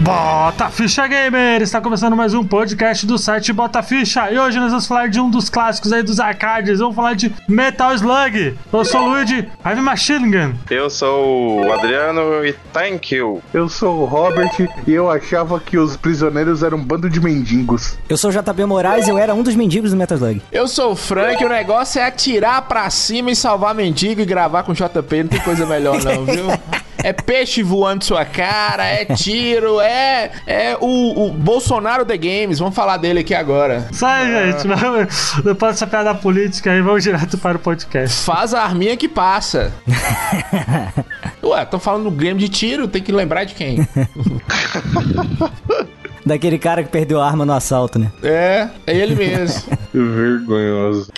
Bota Ficha Gamer! Está começando mais um podcast do site Bota Ficha e hoje nós vamos falar de um dos clássicos aí dos arcades. Vamos falar de Metal Slug. Eu sou o Luigi, Heavy Machine Gun. Eu sou o Adriano e thank you. Eu sou o Robert e eu achava que os prisioneiros eram um bando de mendigos. Eu sou o JP Moraes e eu era um dos mendigos do Metal Slug. Eu sou o Frank e o negócio é atirar pra cima e salvar mendigo e gravar com JP. Não tem coisa melhor não, viu? É peixe voando sua cara, é tiro, é é o, o Bolsonaro The Games. Vamos falar dele aqui agora. Sai, gente. Vamos, depois dessa piada política aí, vamos direto para o podcast. Faz a arminha que passa. Ué, tô falando do game de tiro, tem que lembrar de quem? Daquele cara que perdeu a arma no assalto, né? É, é ele mesmo. Que vergonhoso.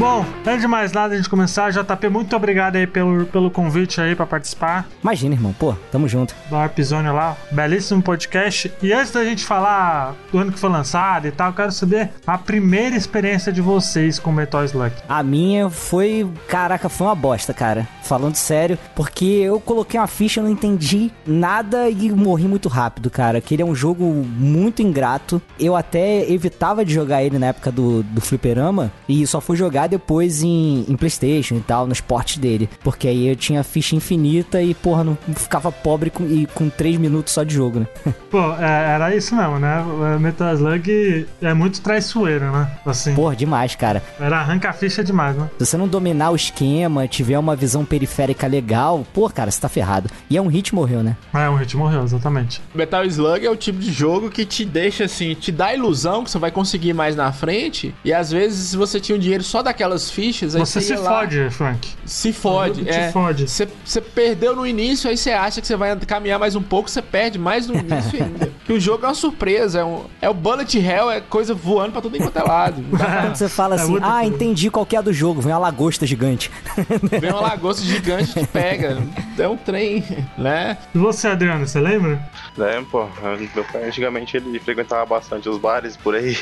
Bom, antes de mais nada, a gente começar, JP, muito obrigado aí pelo, pelo convite aí para participar Imagina, irmão. Pô, tamo junto. do Episódio lá. Belíssimo podcast. E antes da gente falar do ano que foi lançado e tal, eu quero saber a primeira experiência de vocês com Metal Slug. A minha foi. Caraca, foi uma bosta, cara. Falando sério, porque eu coloquei uma ficha, eu não entendi nada e morri muito rápido, cara. Que ele é um jogo muito ingrato. Eu até evitava de jogar ele na época do, do Fliperama e só fui jogar depois em, em PlayStation e tal, nos portes dele. Porque aí eu tinha ficha infinita e, porra, não ficava pobre com, e com 3 minutos só de jogo, né? Pô, é, era isso mesmo, né? O Metal Slug é muito traiçoeiro, né? Assim, Porra, demais, cara. era arranca a ficha demais, né? Se você não dominar o esquema, tiver uma visão periférica legal, pô, cara, você tá ferrado. E é um hit morreu, né? É, um hit morreu, exatamente. Metal Slug é o tipo de jogo que te deixa assim, te dá a ilusão que você vai conseguir mais na frente. E às vezes, se você tinha o dinheiro só daquelas fichas, aí Você você se ia lá- fode, Frank. Se fode, Te é. fode. Você, você perdeu no início, aí você acha que você vai caminhar mais um pouco, você perde mais no início ainda. Que o jogo é uma surpresa, é, um, é o bullet hell, é coisa voando pra tudo enquanto é lado. Quando você fala É assim, muita ah, coisa. entendi qual que é a do jogo, vem uma lagosta gigante. Vem uma lagosta gigante e te pega. É um trem, né? E você, Adriano, você lembra? Né, pô, meu pai antigamente ele frequentava bastante os bares por aí.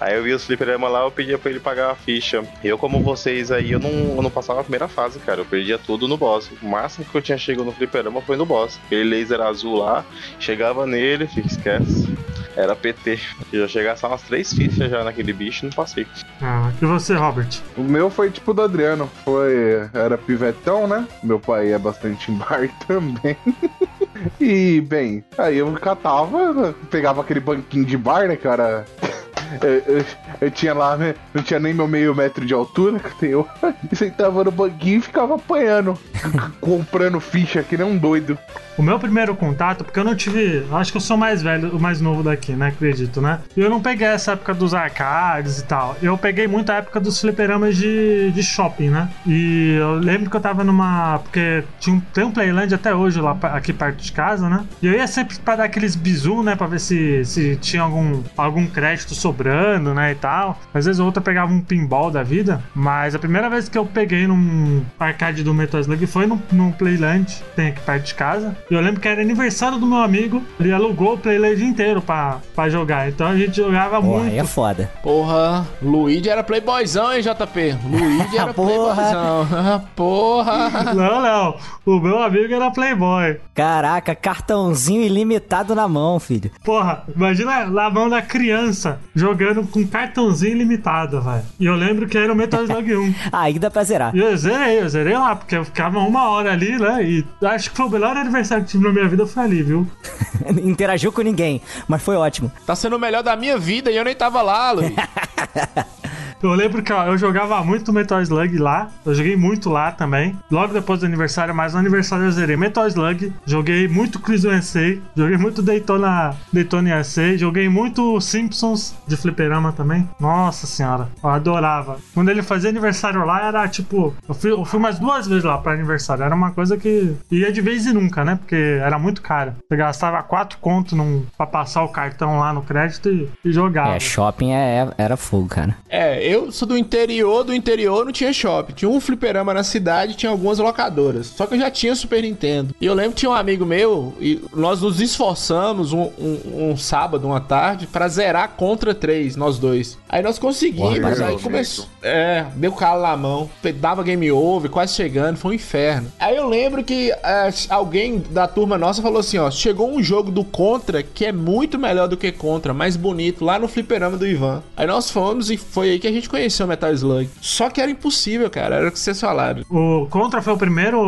Aí eu vi os fliperama lá, eu pedia pra ele pagar a ficha. Eu, como vocês aí, eu não, eu não passava a primeira fase, cara. Eu perdia tudo no boss. O máximo que eu tinha chegado no fliperama foi no boss. Aquele laser azul lá, chegava nele, fica, esquece. Era PT. Eu já chegasse umas três fichas já naquele bicho, não passei. Ah, e você, Robert? O meu foi tipo do Adriano. Foi. Era pivetão, né? Meu pai é bastante em bar também. E, bem, aí eu catava, pegava aquele banquinho de bar, né, cara? Eu, eu- eu tinha lá, né, não tinha nem meu meio metro de altura, que eu tenho, e sentava no banquinho e ficava apanhando, comprando ficha que nem um doido. O meu primeiro contato, porque eu não tive. Acho que eu sou mais velho, o mais novo daqui, né? Acredito, né? E eu não peguei essa época dos arcades e tal. Eu peguei muito a época dos fliperamas de, de shopping, né? E eu lembro que eu tava numa. Porque tinha um, tem um Playland até hoje lá aqui perto de casa, né? E eu ia sempre pra dar aqueles bizu, né? Pra ver se, se tinha algum, algum crédito sobrando, né? E tal. Às vezes ou outra pegava um pinball da vida. Mas a primeira vez que eu peguei num arcade do Metal Slug foi no, no Playland, que tem aqui perto de casa. E eu lembro que era aniversário do meu amigo. Ele alugou o Playland inteiro pra, pra jogar. Então a gente jogava Porra, muito. aí é foda. Porra, Luigi era playboyzão, hein, JP? Luigi era Porra. playboyzão. Porra. Não, não. O meu amigo era Playboy. Caraca, cartãozinho ilimitado na mão, filho. Porra, imagina lá a mão da criança jogando com cartãozinho limitado, velho. E eu lembro que era o Metal Slug 1. Aí dá pra zerar. E eu zerei, eu zerei lá, porque eu ficava uma hora ali, né? E acho que foi o melhor aniversário que tive na minha vida, foi ali, viu? Interagiu com ninguém, mas foi ótimo. Tá sendo o melhor da minha vida e eu nem tava lá, Luigi. Eu lembro que ó, eu jogava muito Metal Slug lá. Eu joguei muito lá também. Logo depois do aniversário, mas no aniversário eu zerei Metal Slug. Joguei muito Chris USA. Joguei muito Daytona, Daytona USA. Joguei muito Simpsons de Fliperama também. Nossa senhora, eu adorava. Quando ele fazia aniversário lá, era tipo. Eu fui, eu fui mais duas vezes lá pra aniversário. Era uma coisa que ia de vez e nunca, né? Porque era muito caro. Você gastava quatro conto num, pra passar o cartão lá no crédito e, e jogava. É, shopping é, era fogo, cara. É, eu sou do interior, do interior não tinha shopping. Tinha um fliperama na cidade, tinha algumas locadoras. Só que eu já tinha Super Nintendo. E eu lembro que tinha um amigo meu, e nós nos esforçamos um, um, um sábado, uma tarde, pra zerar contra três, nós dois. Aí nós conseguimos, aí começou. É, deu calo na mão, dava game over, quase chegando, foi um inferno. Aí eu lembro que é, alguém da turma nossa falou assim: ó, chegou um jogo do Contra que é muito melhor do que Contra, mais bonito, lá no fliperama do Ivan. Aí nós fomos e foi aí que a gente conheceu o Metal Slug. Só que era impossível, cara, era o que vocês falaram. O Contra foi o primeiro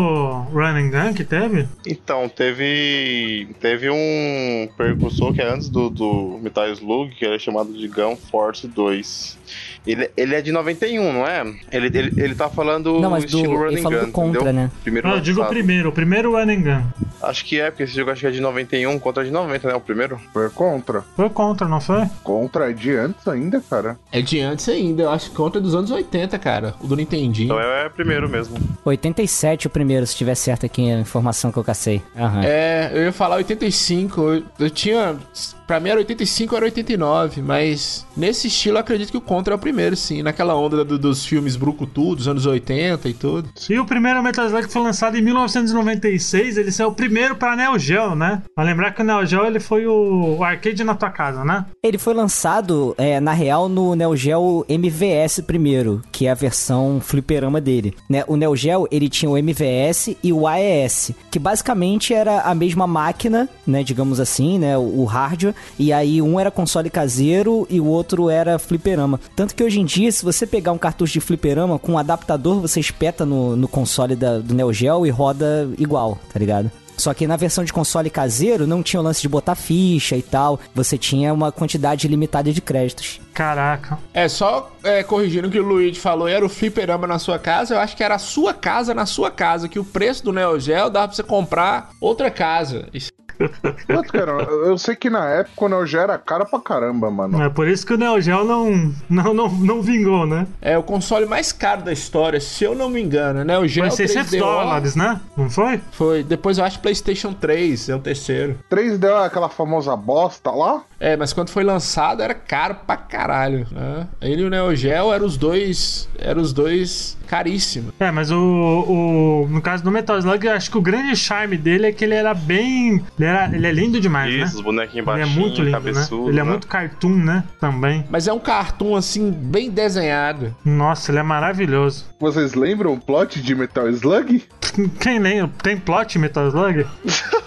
running gun que teve? Então, teve teve um percussor que é antes do, do Metal Slug, que era chamado de Gun Force 2. 2. Ele, ele é de 91, não é? Ele, ele, ele tá falando Não, mas do, estilo Running Gun, do Contra, entendeu? né? Primeiro Não, eu digo o primeiro, o primeiro running gun. Acho que é, porque esse jogo acho que é de 91, contra de 90, né? O primeiro. Foi contra. Foi Contra, não foi? Contra é de antes ainda, cara. É de antes ainda, eu acho que Contra é dos anos 80, cara. O do Nintendinho. Então é, é primeiro mesmo. 87 o primeiro, se tiver certo aqui a informação que eu cacei. Aham. É, eu ia falar 85. Eu, eu tinha. Pra mim era 85 ou era 89, mas nesse estilo eu acredito que o Contra é o primeiro, sim. Naquela onda do- dos filmes Brucutu, dos anos 80 e tudo. E o primeiro Metal Slug foi lançado em 1996, ele saiu primeiro pra Neo Geo, né? Pra lembrar que o Neo Geo ele foi o, o arcade na tua casa, né? Ele foi lançado, é, na real, no Neo Geo MVS primeiro, que é a versão fliperama dele. Né? O Neo Geo, ele tinha o MVS e o AES, que basicamente era a mesma máquina, né, digamos assim, né, o o hardware, e aí um era console caseiro e o outro era fliperama. Tanto que hoje em dia, se você pegar um cartucho de fliperama com um adaptador, você espeta no, no console da- do Neo Geo e roda igual, tá ligado? Só que na versão de console caseiro não tinha o lance de botar ficha e tal. Você tinha uma quantidade limitada de créditos. Caraca. É, só é, corrigindo o que o Luigi falou, era o fliperama na sua casa, eu acho que era a sua casa na sua casa, que o preço do Neo Geo dava pra você comprar outra casa. Isso- Que era? Eu sei que na época o Neo Geo era cara pra caramba, mano. É por isso que o Neo Geo não, não, não, não vingou, né? É o console mais caro da história, se eu não me engano, né? O Geo Foi 600 3DO dólares, né? Não foi? Foi. Depois eu acho PlayStation 3, é o terceiro. 3D é aquela famosa bosta lá. É, mas quando foi lançado era caro pra caralho, né? Ele e o Neo Geo eram os dois, eram os dois caríssimos. É, mas o, o no caso do Metal Slug, eu acho que o grande charme dele é que ele era bem, ele, era, ele é lindo demais, Isso, né? os bonequinhos Ele é baixinhos, muito lindo, né? cabeçudo. Ele é né? muito cartoon, né? Também. Mas é um cartoon assim bem desenhado. Nossa, ele é maravilhoso. Vocês lembram o plot de Metal Slug? Quem lembra? Tem plot Metal Slug?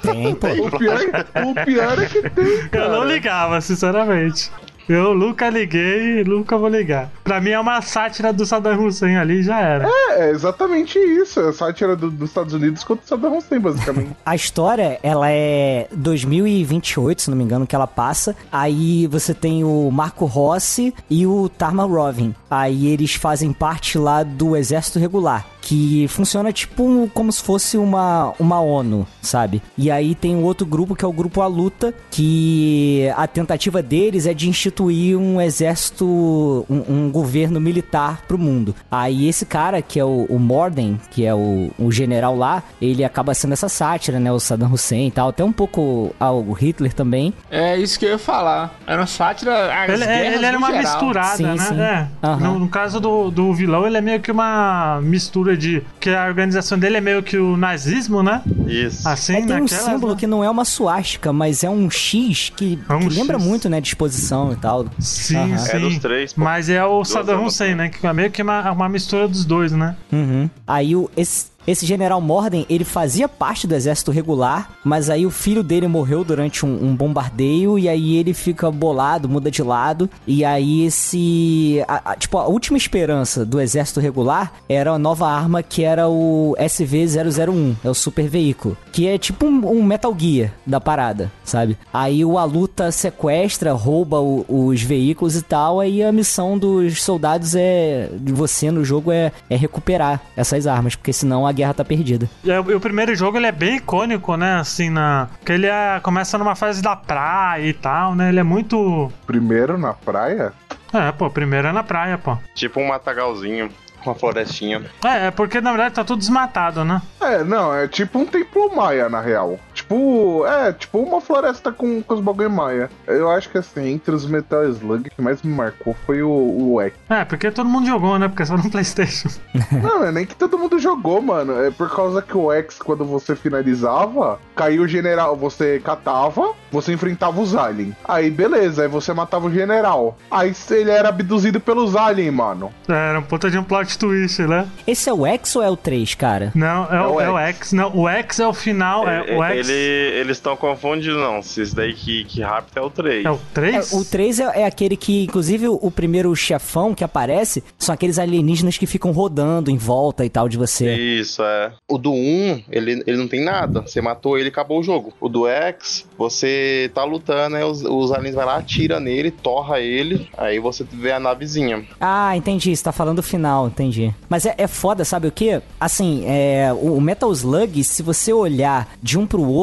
Tem, pô. O pior, o pior é que tem, cara. Eu não ligava, sinceramente. Eu nunca liguei e nunca vou ligar. Pra mim é uma sátira do Saddam Hussein ali já era. É, é exatamente isso. É sátira do, dos Estados Unidos contra o Saddam Hussein, basicamente. A história, ela é 2028, se não me engano, que ela passa. Aí você tem o Marco Rossi e o Tarma Rovin. Aí eles fazem parte lá do exército regular. Que funciona tipo um- como se fosse uma, uma ONU, sabe? E aí tem um outro grupo que é o Grupo A Luta, que a tentativa deles é de instituir um exército, um, um governo militar pro mundo. Aí esse cara, que é o, o Morden, que é o, o general lá, ele acaba sendo essa sátira, né? O Saddam Hussein e tal, até um pouco ao Hitler também. É isso que eu ia falar. Era uma sátira Ele, é- ele era no uma geral. misturada, Sim, né? sim. É. Aham. No, no caso do, do vilão, ele é meio que uma mistura de. Que a organização dele é meio que o nazismo, né? Isso. Assim, É, tem um naquelas, símbolo né? que não é uma suástica, mas é um X que, É um que lembra X. muito, né? Disposição e tal. Sim, Aham. sim. É dos três, pô. Mas é o Saddam Hussein, né? Que é meio que uma, uma mistura dos dois, né? Uhum. Aí o, esse, Esse general Morden, ele fazia parte do exército regular, mas aí o filho dele morreu durante um, um bombardeio e aí ele fica bolado, muda de lado. E aí esse. a- a- tipo, a última esperança do exército regular era a nova arma que era o SV-001, é o super veículo. Que é tipo um, um Metal Gear da parada, sabe? Aí o Aluta sequestra, rouba o- os veículos e tal. Aí a missão dos soldados é. de você no jogo é, é recuperar essas armas, porque senão a guerra tá perdida. E o, e o primeiro jogo ele é bem icônico, né? Assim, na. Porque ele é, começa numa fase da praia e tal, né? Ele é muito. Primeiro na praia? É, pô, primeiro é na praia, pô. Tipo um matagalzinho, uma florestinha. É, é porque na verdade tá tudo desmatado, né? É, não, é tipo um templo maia, na real. Tipo, é, tipo uma floresta com, com os bagulho maia. Eu acho que assim, entre os Metal Slug, o que mais me marcou foi o, o X. É, porque todo mundo jogou, né? Porque só no PlayStation. Não, é nem que todo mundo jogou, mano. É por causa que o X, quando você finalizava, caiu o general, você catava, você enfrentava os aliens. Aí beleza, aí você matava o general. Aí ele era abduzido pelos aliens, mano. É, Era um puta de um plot twist, né? Esse é o X ou é o 3, cara? Não, é, o, o é o X. Não, o X é o final. É, o X Ele, eles estão confundindo, não. Se isso daí que, que rápido é o 3. é o É, 3? o 3 é, é aquele que, inclusive, o, o primeiro chefão que aparece são aqueles alienígenas que ficam rodando em volta e tal de você. Isso, é. O do 1, ele, ele não tem nada. Você matou ele, acabou o jogo. O do X, você tá lutando, aí os, os aliens vai lá, atira nele, torra ele, aí você vê a navezinha. Ah, entendi. Você tá falando do final, entendi. Mas é, é foda, sabe o quê? Assim, é, o o Metal Slug, se você olhar de um pro outro,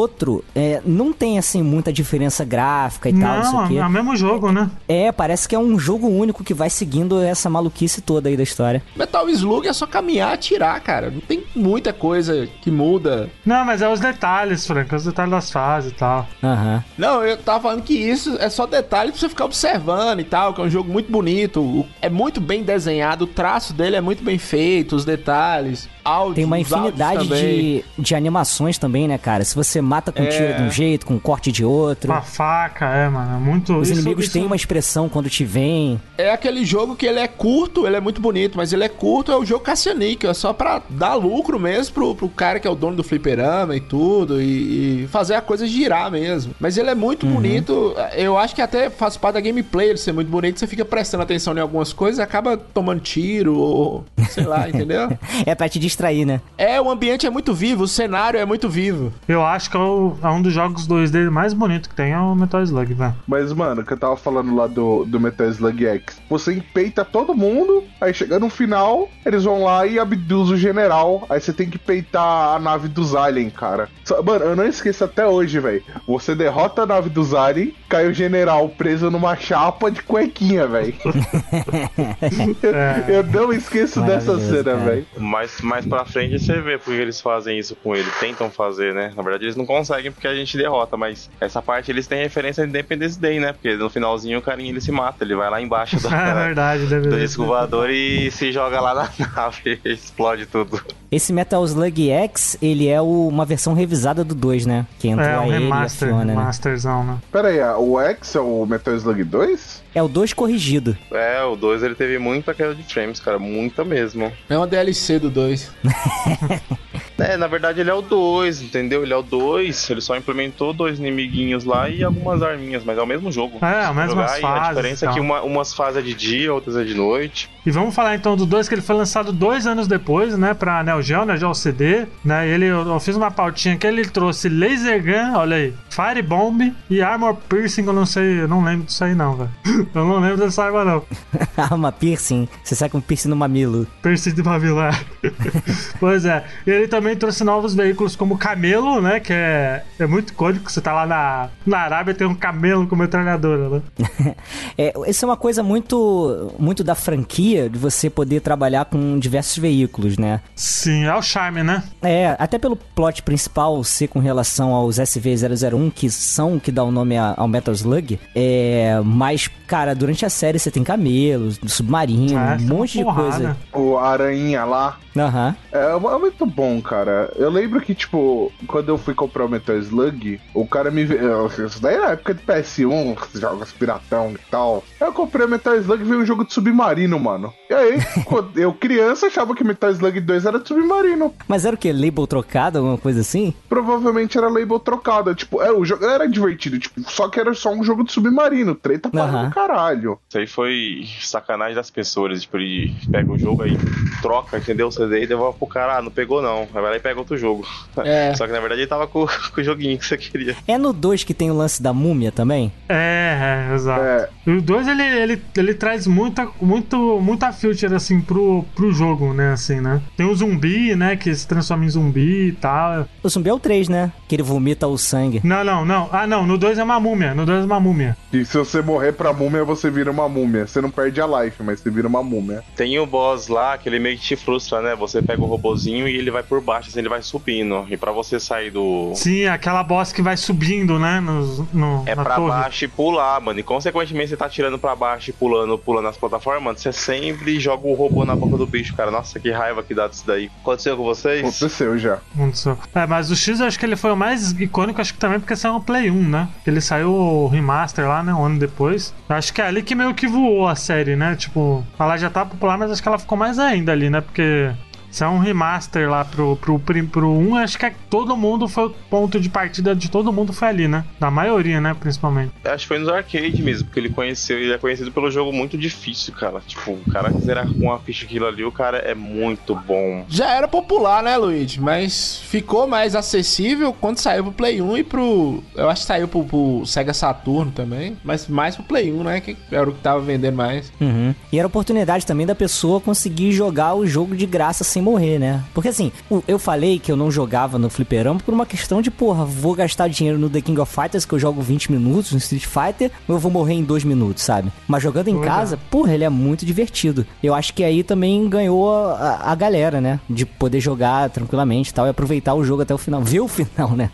é, não tem, assim, muita diferença gráfica e tal, isso Não, aqui. é o mesmo jogo, né? É, parece que é um jogo único que vai seguindo essa maluquice toda aí da história. Metal Slug é só caminhar e atirar, cara. Não tem muita coisa que muda. Não, mas é os detalhes, Frank. Os detalhes das fases e tal. Aham. Não, eu tava falando que isso é só detalhe pra você ficar observando e tal, que é um jogo muito bonito. É muito bem desenhado, o traço dele é muito bem feito, os detalhes, áudio. Tem uma infinidade de, de animações também, né, cara? Se você mata com É. tiro de um jeito, com corte de outro. Com a faca, é, mano. É muito. Os isso- inimigos isso- têm uma expressão quando te veem. É aquele jogo que ele é curto, ele é muito bonito, mas ele é curto, é o jogo Cassianic, é só pra dar lucro mesmo pro, pro cara que é o dono do fliperama e tudo, e, e fazer a coisa girar mesmo. Mas ele é muito bonito, eu acho que até faz parte da gameplay ele ser muito bonito, você fica prestando atenção em algumas coisas e acaba tomando tiro, ou sei lá, entendeu? É pra te distrair, né? É, o ambiente é muito vivo, o cenário é muito vivo. Eu acho que é, o- é um dos jogos 2D mais bonito que tem é o Metal Slug, velho. Mas, mano, que eu tava falando lá do, do Metal Slug X. Você empeita todo mundo, aí chega no final, eles vão lá e abduzem o general. Aí você tem que peitar a nave dos aliens, cara. Só- mano, eu não esqueço até hoje, velho. Você derrota a nave dos aliens, cai o general preso numa chapa de cuequinha, velho. eu não esqueço dessa cena, velho. Mas mais pra frente você vê porque eles fazem isso com ele. Tentam fazer, né? Na verdade eles não conseguem porque a gente derrota, mas essa parte eles têm referência a Independence Day, né? Porque no finalzinho o carinha ele se mata, ele vai lá embaixo do, É verdade, do disco voador e se joga lá na nave e explode tudo. Esse Metal Slug X, ele é o- uma versão revisada do 2, né? Que entrou É, um a ele e a remaster, Fiona, né? remasterzão, né? Pera aí, o X é o Metal Slug 2? É o 2 corrigido. É, o 2 ele teve muita queda de frames, cara, muita mesmo. É uma DLC do 2. É, na verdade ele é o 2, entendeu? Ele é o 2, ele só implementou dois inimiguinhos lá e algumas arminhas, mas é o mesmo jogo. É, as mesmas Jogar, e A fases. diferença e é que tal. uma, umas fases é de dia, outras é de noite. E vamos falar então do 2, que ele foi lançado dois anos depois, né, pra Neo Geo, Neo Geo CD, né, ele, eu, eu fiz uma pautinha que ele trouxe Laser Gun, olha aí, Fire Bomb e Armor Piercing, eu não sei, eu não lembro disso aí não, velho. Eu não lembro dessa arma não. Arma piercing. Você sai com piercing no mamilo. Piercing de Babilá. pois é, e ele também trouxe novos veículos como Camelo, né, que é, é muito icônico, você tá lá na, na Arábia tem um camelo com metralhadora, né. É, isso é uma coisa muito, muito da franquia de você poder trabalhar com diversos veículos, né? Sim, é o charme, né. É, até pelo plot principal ser com relação aos SV001, que são o que dá o nome ao Metal Slug. É, mas, cara, durante a série você tem camelos, submarino, É, um monte de coisa. O Aranha lá. Aham. É, é muito bom, cara. Eu lembro que, tipo, quando eu fui comprar o Metal Slug, o cara me. veio- Isso daí na época de PS1, jogos piratão e tal. Eu comprei o Metal Slug e veio um jogo de submarino, mano. E aí, eu criança achava que Metal Slug 2 era de submarino. Mas era o quê? Label trocado, alguma coisa assim? Provavelmente era label trocada. Tipo, era, o jogo era divertido, tipo, só que era só um jogo de submarino. Treta para do caralho. Isso aí foi sacanagem das pessoas. Tipo, ele pega o jogo aí, troca, entendeu? O CD e devolve pro cara. Ah, não pegou não. Aí vai lá e pega outro jogo. É. Só que na verdade ele tava com, com o joguinho que você queria. É no 2 que tem o lance da múmia também? É, é, exato. É, O 2 ele, ele, ele traz muita, muito, muita feature assim pro, pro jogo, né? Assim, né? Tem o zumbi, né? Que se transforma em zumbi e tal. O zumbi é o 3, né? Que ele vomita o sangue. Não, não, não. Ah, não. No 2 é uma múmia. No 2 é uma múmia. e se você morrer pra múmia, você vira uma múmia. Você não perde a life, mas você vira uma múmia. Tem o boss lá que ele meio que te frustra, né? Você pega o robozinho e ele vai por baixo, assim, ele vai subindo. E pra você sair do. Sim, aquela boss que vai subindo, né? No, no, É na pra torre. baixo e pular, mano. E consequentemente você tá tirando pra baixo e pulando, pulando as plataformas, mano. Você sempre joga o robô na boca do bicho, cara. Nossa, que raiva que dá disso daí. Aconteceu com vocês? Aconteceu já. Só. É, mas o X eu acho que ele foi o mais icônico, acho que também porque saiu no Play 1, né? Ele saiu o remaster lá, né? Um ano depois. Acho que é ali que meio que voou a série, né? Tipo, ela já tá popular, mas acho que ela ficou mais ainda ali, né? Porque. Se é um remaster lá pro, pro, pro, pro 1, acho que é- todo mundo foi o ponto de partida de todo mundo foi ali, né? Da maioria, né? Principalmente. Acho que foi nos arcade mesmo, porque ele conheceu, ele é conhecido pelo jogo muito difícil, cara. Tipo, o cara que zerar com uma ficha aquilo ali, o cara é muito bom. Já era popular, né, Luigi? Mas ficou mais acessível quando saiu pro Play 1 e pro. Eu acho que saiu pro, pro Sega Saturno também. Mas mais pro Play 1, né? Que era o que tava vendendo mais. Uhum. E era a oportunidade também da pessoa conseguir jogar o jogo de graça sem morrer, né? Porque assim, eu falei que eu não jogava no fliperama por uma questão de, porra, vou gastar dinheiro no The King of Fighters, que eu jogo 20 minutos, no Street Fighter, ou eu vou morrer em 2 minutos, sabe? Mas jogando em casa, porra, ele é muito divertido. Eu acho que aí também ganhou a, a galera, né? De poder jogar tranquilamente e tal, e aproveitar o jogo até o final. Ver o final, né?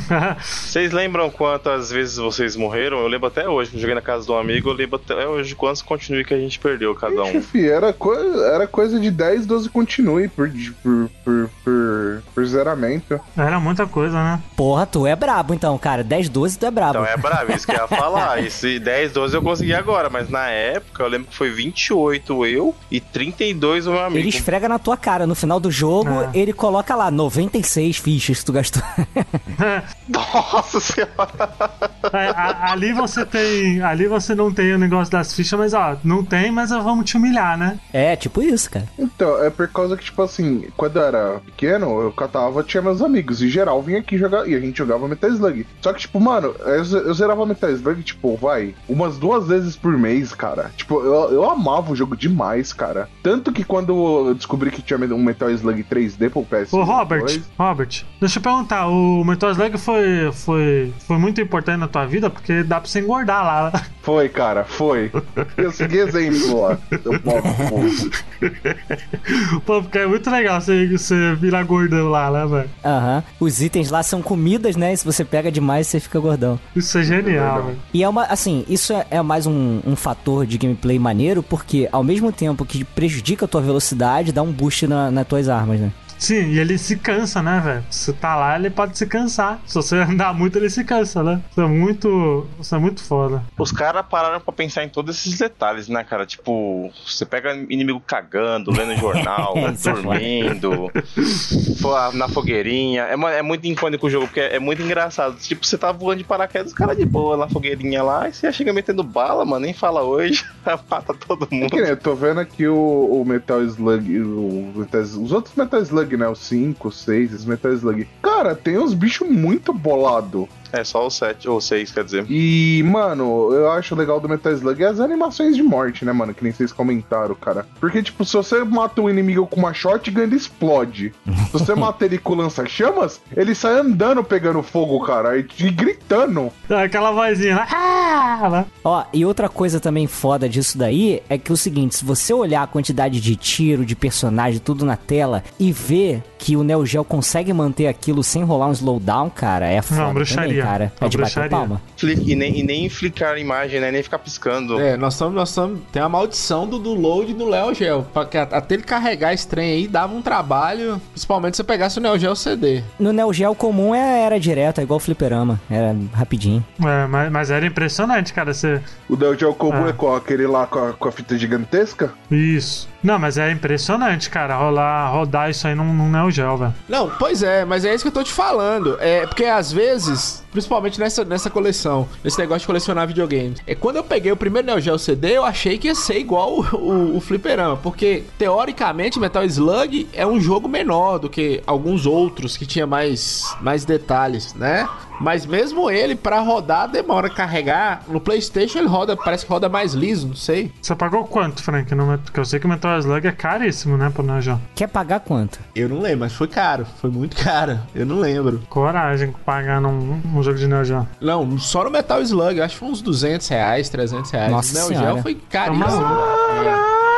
Vocês lembram quantas vezes vocês morreram? Eu lembro até hoje, joguei na casa de um amigo, eu lembro até hoje quantos continue que a gente perdeu cada um. Ixi, fi, era, co era coisa de 10, 12 continue por, por, por, por, por zeramento. Era muita coisa, né? Porra, tu é brabo então, cara. 10, 12 tu é brabo. Então é bravo, isso que eu ia falar. Esse 10, 12 eu consegui agora, mas na época eu lembro que foi 28 eu e 32 o meu amigo. Ele esfrega na tua cara. No final do jogo, É. ele coloca lá 96 fichas que tu gastou. Nossa senhora! É, a- ali você tem. Ali você não tem o negócio das fichas, mas ó, não tem, mas vamos te humilhar, né? é, tipo isso, cara. Então, é por causa que, tipo assim, quando eu era pequeno, eu catava, tinha meus amigos, e geral vinha aqui jogar, e a gente jogava Metal Slug. Só que, tipo, mano, eu, eu zerava Metal Slug, tipo, vai, umas duas vezes por mês, cara. Tipo, eu, eu amava o jogo demais, cara. Tanto que quando eu descobri que tinha um Metal Slug 3D pro PS2... Ô, Robert, Robert, deixa eu perguntar, o Metal Slug foi, foi, foi muito importante na tua vida porque dá pra você engordar lá. Foi, cara, foi. Eu segui exemplo lá. Eu Pô, porque é muito legal você, você virar gordão lá, né, velho? Aham. Os itens lá são comidas, né? E se você pega demais, você fica gordão. Isso é genial, velho. E é uma, assim, isso é- é mais um, um fator de gameplay maneiro, porque ao mesmo tempo que prejudica a tua velocidade, dá um boost na, nas tuas armas, né? Sim, e ele se cansa, né, velho? Se tá lá, ele pode se cansar. Se você andar muito, ele se cansa, né? Isso é muito. Isso é muito foda. Os caras pararam pra pensar em todos esses detalhes, né, cara? Tipo, você pega inimigo cagando, lendo jornal, é dormindo, na fogueirinha. É, é muito icônico o jogo, porque é, é muito engraçado. Tipo, você tá voando de paraquedas, os caras de boa na fogueirinha lá, e você já chega metendo bala, mano, nem fala hoje, mata todo É mundo. que nem, eu tô vendo aqui o, o Metal Slug, o os outros Metal Slug, né? Os 5, os 6, os Metal Slug. Cara, tem uns bichos muito bolado. É só o 7 ou 6, quer dizer. E, mano, eu acho legal do Metal Slug é as animações de morte, né, mano? Que nem vocês comentaram, cara. Porque, tipo, se você mata um inimigo com uma shotgun, ele explode. Se você mata ele com lança-chamas, ele sai andando pegando fogo, cara, e, e gritando. É Aquela vozinha lá. Ah! lá. Ó, e outra coisa também foda disso daí é que é o seguinte, se você olhar a quantidade de tiro, de personagem, tudo na tela e ver que o Neo Geo consegue manter aquilo sem rolar um slowdown, cara, é foda Não, bruxaria. também, cara. É Não, de bruxaria. palma. Flick- E nem, e nem flicar a imagem, né? Nem ficar piscando. É, nós estamos, nós. Tem a maldição do, do load do Neo Geo. Porque a- até ele carregar esse trem aí dava um trabalho. Principalmente se você pegasse o Neo Geo CD. No Neo Geo comum é- era direto, é igual o fliperama, era rapidinho. É, mas, mas era impressionante, cara. Você... O Neo Geo comum Ah. é qual? Aquele lá com a, com a fita gigantesca? Isso. Não, mas é impressionante, cara, rolar, rodar isso aí num, num Neo Geo, velho. Não, pois é, mas é isso que eu tô te falando. É porque às vezes, principalmente nessa, nessa coleção, nesse negócio de colecionar videogames, é quando eu peguei o primeiro Neo Geo CD, eu achei que ia ser igual o, o, o Fliperama. Porque, teoricamente, Metal Slug é um jogo menor do que alguns outros que tinha mais, mais detalhes, né? Mas mesmo ele, pra rodar, demora a carregar. No PlayStation ele roda, parece que roda mais liso, não sei. Você pagou quanto, Frank? No, porque eu sei que o Metal Slug é caríssimo, né, pro Geo. Quer pagar quanto? Eu não lembro, mas foi caro. Foi muito caro. Eu não lembro. Coragem pagar num, num jogo de Neo Geo. Não, só no Metal Slug, acho que foi uns 200 reais, 300 reais. Nossa o Neo. Geo foi caríssimo.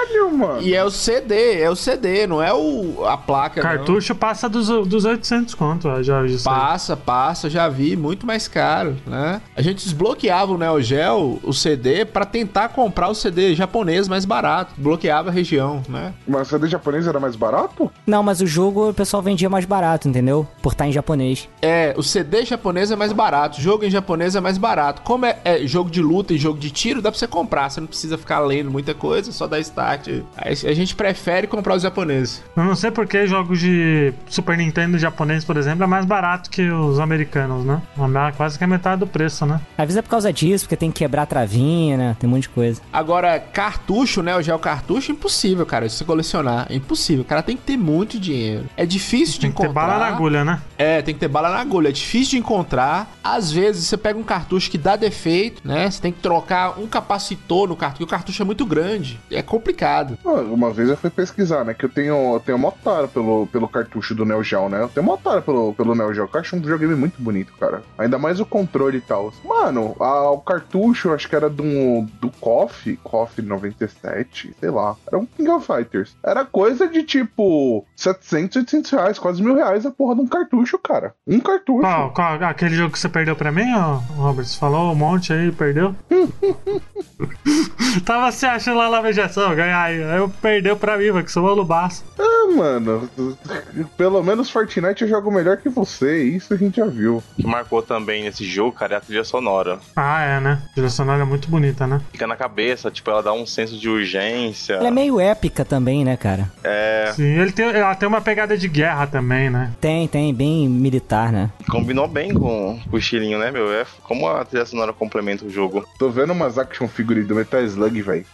Caralho, mano. E é o CD, é o CD, não é o, a placa. não. Cartucho passa dos, dos 800 conto, já vi isso aí. Passa, passa, já vi, muito mais caro, né? A gente desbloqueava o Neo Geo, o CD, pra tentar comprar o CD japonês mais barato. Bloqueava a região, né? Mas CD japonês era mais barato? Não, mas o jogo o pessoal vendia mais barato, entendeu? Por estar em japonês. É, o CD japonês é mais barato, o jogo em japonês é mais barato. Como é, é jogo de luta e jogo de tiro, dá pra você comprar, você não precisa ficar lendo muita coisa, só dá start. A gente prefere comprar os japoneses. Eu não sei porque jogos de Super Nintendo japonês, por exemplo, é mais barato que os americanos, né? É Quase que é metade do preço, né? Às vezes é por causa disso, porque tem que quebrar a travinha, né? Tem um monte de coisa. Agora, cartucho, né? O gel cartucho, impossível, cara, de você colecionar. É impossível. O cara tem que ter muito dinheiro. É difícil de Tem que ter encontrar. bala na agulha, né? É, tem que ter bala na agulha. É difícil de encontrar. Às vezes você pega um cartucho que dá defeito, né? Você tem que trocar um capacitor no cartucho, porque o cartucho é muito grande. É complicado. Ah, Uma vez eu fui pesquisar, né? Que eu tenho, eu tenho uma otária pelo, pelo cartucho do Neo Geo, né? Eu tenho uma otária pelo, pelo Neo Geo, que eu acho um videogame muito bonito, cara. Ainda mais o controle e tal. Mano, a- o cartucho, eu acho que era do, do KOF, KOF 97, sei lá. Era um King of Fighters. Era coisa de tipo 700, 800 reais, quase mil reais a porra de um cartucho, cara. Um cartucho. Qual, qual- aquele jogo que você perdeu pra mim, ó, Robert? Você falou um monte aí, perdeu? Tava se achando lá na vejação, ganhar aí. Aí eu perdeu pra mim, velho, que sou alubaço. Ah, mano, pelo menos Fortnite eu jogo melhor que você, isso a gente já viu. O que marcou também nesse jogo, cara, é a trilha sonora. Ah, é, né? A trilha sonora é muito bonita, né? Fica na cabeça, tipo, ela dá um senso de urgência. Ela é meio épica também, né, cara? É, Sim, ele tem, ela tem uma pegada de guerra também, né? Tem, tem, bem militar, né? combinou bem com, com o estilinho, né, meu? É como a trilha sonora complementa o jogo. Tô vendo umas action figure do Metal Slug, velho.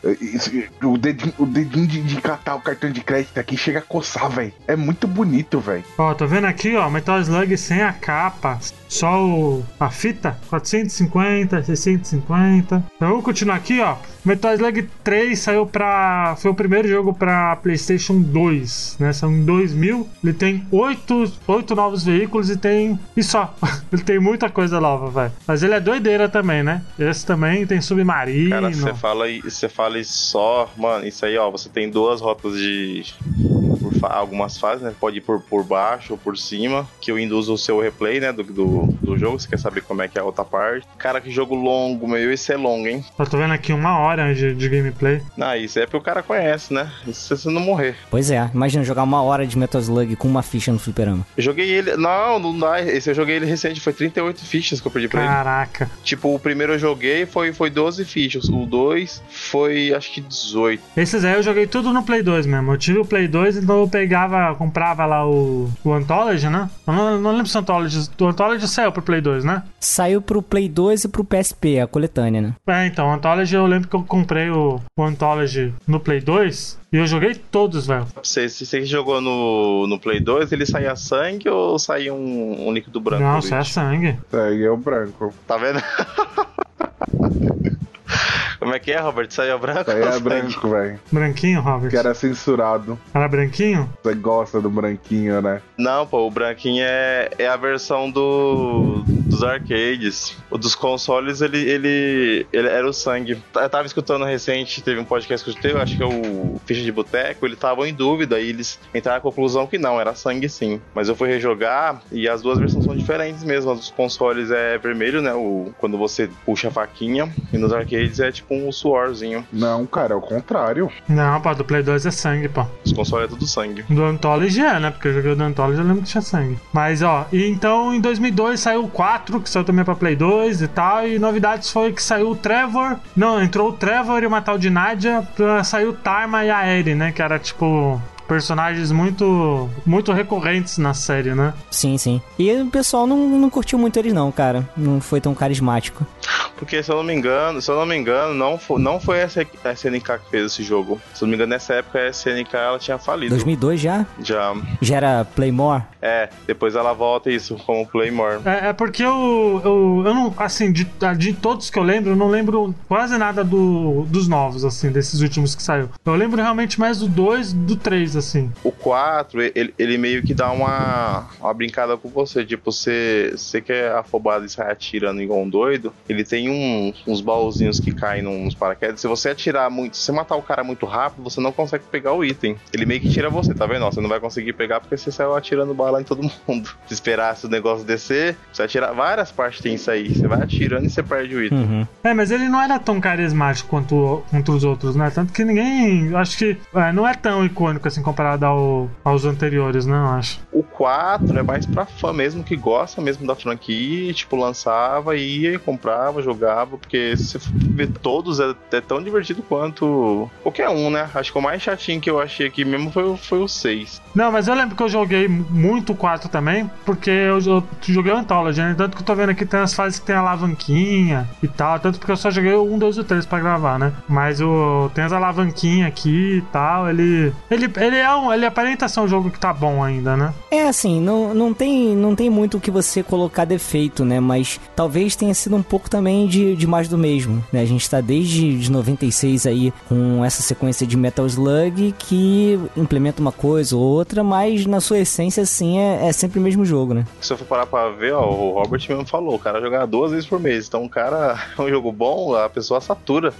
O dedinho, o dedinho de, de catar o cartão de crédito aqui chega a coçar, velho. É muito bonito, velho. Ó, tô vendo aqui, ó, Metal Slug sem a capa, só o, a fita, 450, 650. Então vamos continuar aqui, ó. Metal Slug 3 saiu pra. Foi o primeiro jogo pra PlayStation 2, né? São em 2000. Ele tem oito, oito novos veículos e tem. E só. Ele tem muita coisa nova, velho. Mas ele é doideira também, né? Esse também tem submarino. Cara, você fala, você fala só. Mano, isso aí, ó. Você tem duas rotas de. Fa- algumas fases, né? Pode ir por, por baixo ou por cima. Que o induz o seu replay, né? Do, do, do jogo. Você quer saber como é que é a outra parte. Cara, que jogo longo, meu. Esse é longo, hein? Eu tô vendo aqui uma hora de, de gameplay. Ah, isso é porque o cara conhece, né? Isso se você não morrer. Pois é, imagina jogar uma hora de Metal Slug com uma ficha no fliperama. Eu joguei ele. Não, não dá. Esse eu joguei ele recente. Foi 38 fichas que eu perdi pra ele. Caraca. Tipo, o primeiro eu joguei foi, foi 12 fichas. O 2 foi acho que 18. Esses aí eu joguei tudo no Play 2 mesmo. Eu tive o Play 2, então eu pegava, comprava lá o, o Anthology, né? Eu não, não lembro se o Anthology. O Anthology saiu pro Play 2, né? Saiu pro Play 2 e pro PSP, a coletânea, né? É, então, o Anthology eu lembro que eu comprei o, o Anthology no Play 2 e eu joguei todos, velho. Você, se você jogou no, no Play 2, ele saía sangue ou saía um, um líquido branco? Não, é sangue. Segue é o branco. Tá vendo? Como é que é, Robert? Saía branco? É sangue? branco, velho. Branquinho, Robert. Que era censurado. Era branquinho? Você gosta do branquinho, né? Não, pô, o branquinho é, é a versão do. dos arcades. O dos consoles, ele, ele, ele era o sangue. Eu tava escutando recente, teve um podcast que eu escutei, eu acho que é o Ficha de Boteco, ele tava em dúvida e eles entraram à conclusão que não, era sangue sim. Mas eu fui rejogar e as duas versões são diferentes mesmo. A dos consoles é vermelho, né? O, quando você puxa a faquinha, e nos arcades é tipo um suorzinho. Não, cara, é o contrário. Não, pô, do Play 2 é sangue, pô. Os consoles é tudo sangue. Do Anthology é, né? Porque eu joguei o do Anthology, eu lembro que tinha sangue. Mas, ó, e então em 2002 saiu o 4, que saiu também pra Play 2 e tal. E novidades foi que saiu o Trevor. Não, entrou o Trevor e uma tal de Nadia. O Tarma e a Eri, né? Que era tipo personagens muito muito recorrentes na série, né? Sim, sim. E o pessoal não, não curtiu muito eles não, cara. Não foi tão carismático. Porque se eu não me engano, se eu não me engano, não foi, não foi essa a SNK que fez esse jogo. Se eu não me engano, nessa época a SNK ela tinha falido. 2002 já? Já. Já era Playmore? É, depois ela volta isso como Playmore. É, é porque eu, eu, eu não, assim, de, de todos que eu lembro, eu não lembro quase nada do, dos novos, assim, desses últimos que saiu. Eu lembro realmente mais do 2 do 3, assim. O 4, ele, ele meio que dá uma, uma brincada com você. Tipo, você, você que é afobado e sai atirando igual um doido, ele tem um, uns baúzinhos que caem nos paraquedas. Se você atirar muito, se você matar o cara muito rápido, você não consegue pegar o item. Ele meio que tira você, tá vendo? Você não vai conseguir pegar porque você saiu atirando bala em todo mundo. Se esperasse o negócio descer, você vai tirar várias partes tem isso aí. Você vai atirando e você perde o item. Uhum. É, mas ele não era tão carismático quanto, quanto os outros, né? Tanto que ninguém. Acho que é, não é tão icônico assim comparado ao, aos anteriores, né? Eu acho. O 4 é mais pra fã mesmo, que gosta mesmo da franquia, e, tipo, lançava, ia, comprava, jogava, porque se ver todos, é, é tão divertido quanto qualquer um, né? Acho que o mais chatinho que eu achei aqui mesmo foi, o- foi o 6. Não, mas eu lembro que eu joguei muito o 4 também, porque eu, eu joguei o Anthology, né? Tanto que eu tô vendo aqui tem as fases que tem a alavanquinha e tal, tanto porque eu só joguei o 1, 2 e o 3 pra gravar, né? Mas o, tem as alavanquinhas aqui e tal, ele, ele, ele é um, ele aparenta ser um jogo que tá bom ainda, né? É assim, não, não, tem, não tem muito o que você colocar defeito, né? Mas talvez tenha sido um pouco também de, de mais do mesmo, né? A gente tá desde de 96 aí com essa sequência de Metal Slug que implementa uma coisa ou outra, mas na sua essência, assim, é, é sempre o mesmo jogo, né? Se eu for parar pra ver, ó, o Robert mesmo falou, o cara joga duas vezes por mês. Então, o cara é um jogo bom, a pessoa satura.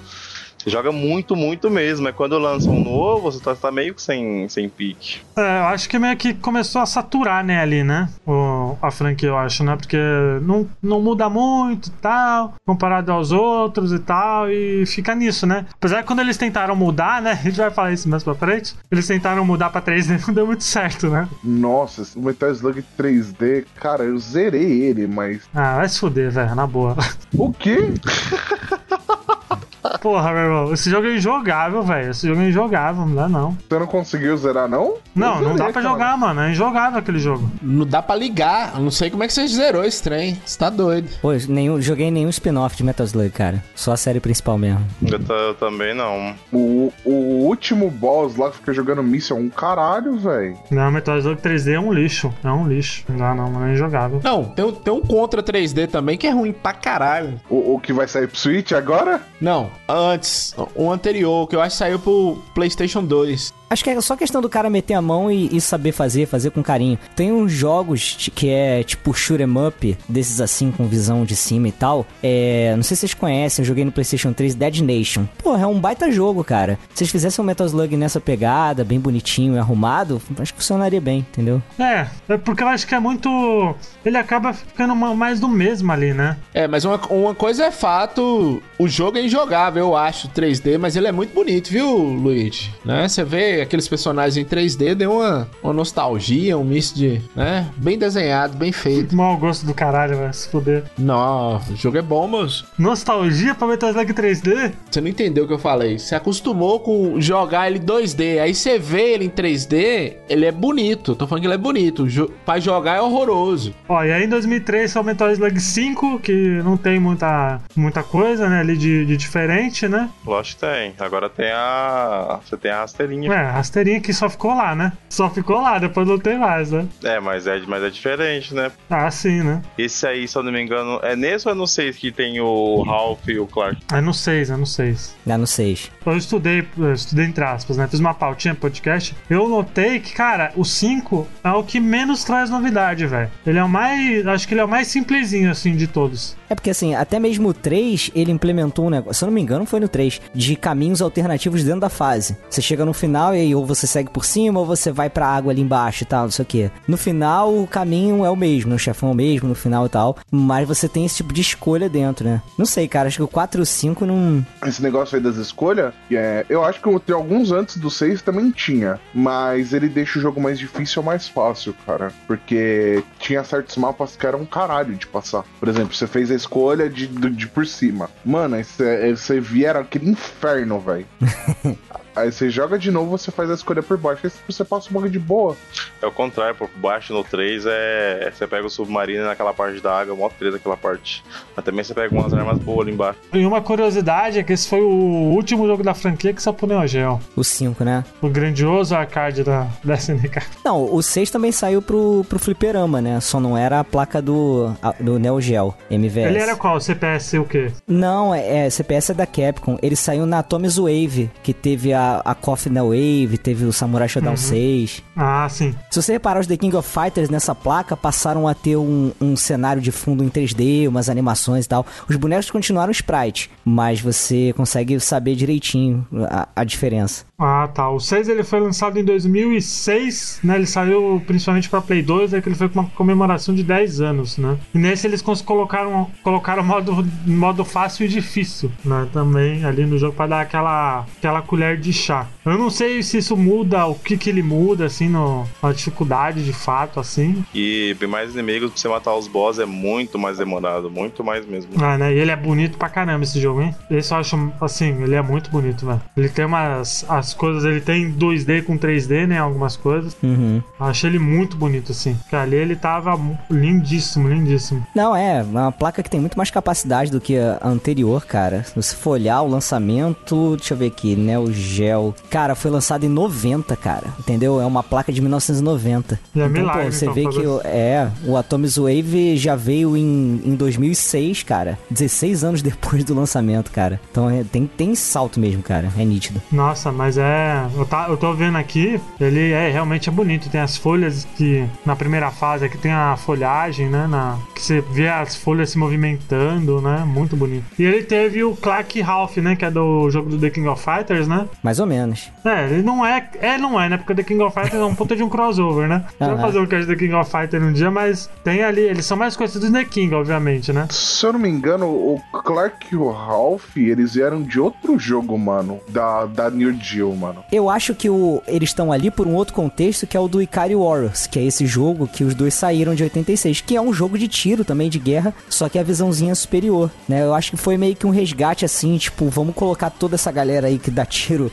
Você joga muito, muito mesmo. É quando lança um novo, você tá, tá meio que sem, sem pique. É, eu acho que meio que começou a saturar, né, ali, né? O, a franquia, eu acho, né? Porque não, não muda muito e tal, comparado aos outros e tal, e fica nisso, né? Apesar que quando eles tentaram mudar, né? A gente vai falar isso mais pra frente. Eles tentaram mudar pra 3D, não deu muito certo, né? Nossa, o Metal Slug 3D, cara, eu zerei ele, mas. Ah, vai se fuder, velho, na boa. O quê? Porra, meu irmão, esse jogo é injogável, velho. Esse jogo é injogável, não dá não. Você não conseguiu zerar, não? Não, Eu não dá zerei, pra cara. jogar, mano. É injogável aquele jogo. Não dá pra ligar. Eu não sei como é que você zerou esse trem. Você tá doido. Pô, nenhum, joguei nenhum spin-off de Metal Slug, cara. Só a série principal mesmo. Eu, eu também não. O, o último boss lá que fica jogando míssil é um caralho, velho. Não, Metal Slug 3D é um lixo. É um lixo. Não dá não, mano. É injogável. Não, tem, um- tem um Contra 3D também que é ruim pra caralho. O, o que vai sair pro Switch agora? Não, antes. O anterior, que eu acho que saiu pro PlayStation 2. Acho que é só questão do cara meter a mão e, e saber fazer, fazer com carinho. Tem uns jogos que é tipo shoot 'em up, desses assim, com visão de cima e tal. É. Não sei se vocês conhecem, eu joguei no PlayStation 3 Dead Nation. Porra, é um baita jogo, cara. Se vocês fizessem um Metal Slug nessa pegada, bem bonitinho e arrumado, acho que funcionaria bem, entendeu? É, é porque eu acho que é muito. Ele acaba ficando ma- mais do mesmo ali, né? É, mas uma, uma coisa é fato, o jogo é injogável, eu acho, 3D, mas ele é muito bonito, viu, Luigi? Né? Você vê aqueles personagens em 3D, deu uma, uma nostalgia, um misto de, né? Bem desenhado, bem feito. Mau gosto do caralho, vai se fuder. Não, o jogo é bom, moço. Nostalgia pra Metal Slug 3D? Você não entendeu o que eu falei. Você acostumou com jogar ele 2D, aí você vê ele em 3D, ele é bonito. Tô falando que ele é bonito. Jo pra jogar é horroroso. Ó, e aí em 2003 saiu o Metal Slug 5, que não tem muita, muita coisa, né, ali de, de diferente, né? Lógico que tem. Agora tem a. Você tem a rasteirinha. É, rasteirinha que só ficou lá, né? Só ficou lá, depois não tem mais, né? É, mas é, mas é diferente, né? Ah, sim, né? Esse aí, se eu não me engano, é nesse ou é no 6 que tem o Ralph e o Clark? É no 6, é no 6. Lá no 6. Eu estudei, eu estudei entre aspas, né? Fiz uma pautinha podcast. Eu notei que, cara, o 5 é o que menos traz novidade, velho. Ele é o mais. Acho que ele é o mais simplesinho, assim, de todos. É porque assim, até mesmo o 3, ele implementou um negócio, se eu não me engano, foi no 3, de caminhos alternativos dentro da fase. Você chega no final e aí ou você segue por cima ou você vai pra água ali embaixo e tal, não sei o que. No final, o caminho é o mesmo, o chefão é o mesmo no final e tal, mas você tem esse tipo de escolha dentro, né? Não sei, cara, acho que o 4 e o 5 não. Esse negócio aí das escolhas, é, eu acho que tem alguns antes do 6 também tinha, mas ele deixa o jogo mais difícil ou mais fácil, cara. Porque tinha certos mapas que eram um caralho de passar. Por exemplo, você fez a escolha de, de, de por cima. Mano, você era aquele inferno, velho. Aí você joga de novo, você faz a escolha por baixo, aí você passa um bagulho de boa. É o contrário, por baixo no 3 é. Você pega o submarino naquela parte da água, mó treta aquela parte. Mas também você pega umas armas boas ali embaixo. E uma curiosidade é que esse foi o último jogo da franquia que saiu pro Neo Geo. O 5, né? O grandioso arcade da, da SNK. Não, o 6 também saiu pro, pro fliperama, né? Só não era a placa do, a- do Neo Geo, MVS. Ele era qual? CPS o quê? Não, é, é, CPS é da Capcom. Ele saiu na Atomic Wave, que teve a, a Coffee na Wave, teve o Samurai Shodown 6. Ah, sim. Se você reparar, os The King of Fighters nessa placa passaram a ter um, um cenário de fundo em 3D, umas animações e tal. Os bonecos continuaram sprite, mas você consegue saber direitinho a, a diferença. Ah, tá. O 6 ele foi lançado em 2006, né? Ele saiu principalmente pra Play 2, é que ele foi com uma comemoração de 10 anos, né? E nesse eles colocaram colocaram modo modo fácil e difícil, né? Também ali no jogo pra dar aquela aquela colher de chá. Eu não sei se isso muda, o que que ele muda assim no a dificuldade de fato assim. E bem mais inimigos pra você matar os boss é muito mais demorado, muito mais mesmo. Ah, né? E ele é bonito pra caramba esse jogo, hein? Esse eu acho, assim, ele é muito bonito, velho. Ele tem umas. As coisas, ele tem 2D com 3D, né? Algumas coisas. Uhum. Eu achei ele muito bonito, assim. Porque ali ele tava lindíssimo, lindíssimo. Não, é, uma placa que tem muito mais capacidade do que a anterior, cara. Se você for olhar o lançamento, deixa eu ver aqui, Neo Geo. Cara, foi lançado em 90, cara. Entendeu? É uma placa de 1990. E é então, milagre, pô, você então, vê que o, é, o Atomic Wave já veio em, em 2006, cara. 16 anos depois do lançamento, cara. Então é, tem, tem salto mesmo, cara. É nítido. Nossa, mas é. Eu, tá, eu tô vendo aqui, ele é realmente é bonito. Tem as folhas que. Na primeira fase aqui tem a folhagem, né? Na, que você vê as folhas se movimentando, né? Muito bonito. E ele teve o Clark Ralph, né? Que é do jogo do The King of Fighters, né? Mais ou menos. É, ele não é. É, não é, né? Porque The King of Fighters é um puta de um crossover, né? A gente Aham. vai fazer um cast do The King of Fighters um dia, mas tem ali. Eles são mais conhecidos The King, obviamente, né? Se eu não me engano, o Clark e o Ralph, eles vieram de outro jogo, mano. Da, da New Geo, mano. Eu acho que o, eles estão ali por um outro contexto que é o do Ikari Warriors, que é esse jogo que os dois saíram de 86, que é um jogo de tiro também, de guerra, só que a visãozinha é superior, né? Eu acho que foi meio que um resgate assim, tipo, vamos colocar toda essa galera aí que dá tiro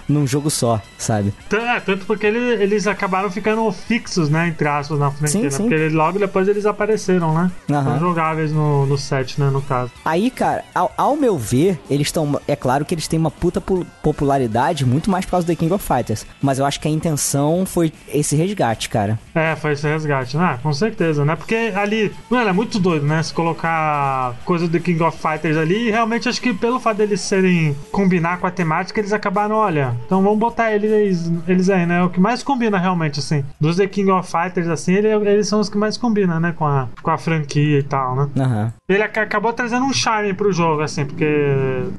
num jogo só, sabe? É, tanto porque ele- eles acabaram ficando fixos, né? Entre aspas, na franquia, Sim, né? sim. Porque ele- logo depois eles apareceram, né? São jogáveis no, no set, né? No caso. Aí, cara, ao, ao meu ver, eles estão. É claro que eles têm uma puta pu- popularidade muito mais por causa do The King of Fighters. Mas eu acho que a intenção foi esse resgate, cara. É, foi esse resgate, né? Com certeza, né? Porque ali, mano, é muito doido, né? Se colocar coisa do King of Fighters ali, e realmente acho que pelo fato deles serem combinar com a temática, eles acabaram, olha, então vamos botar eles, eles aí, né? É o que mais combina realmente, assim. Dos The King of Fighters, assim, ele- eles são os que mais combinam, né? Com a, com a franquia e tal, né? Aham. Ele ac- acabou trazendo um charme pro jogo, assim, porque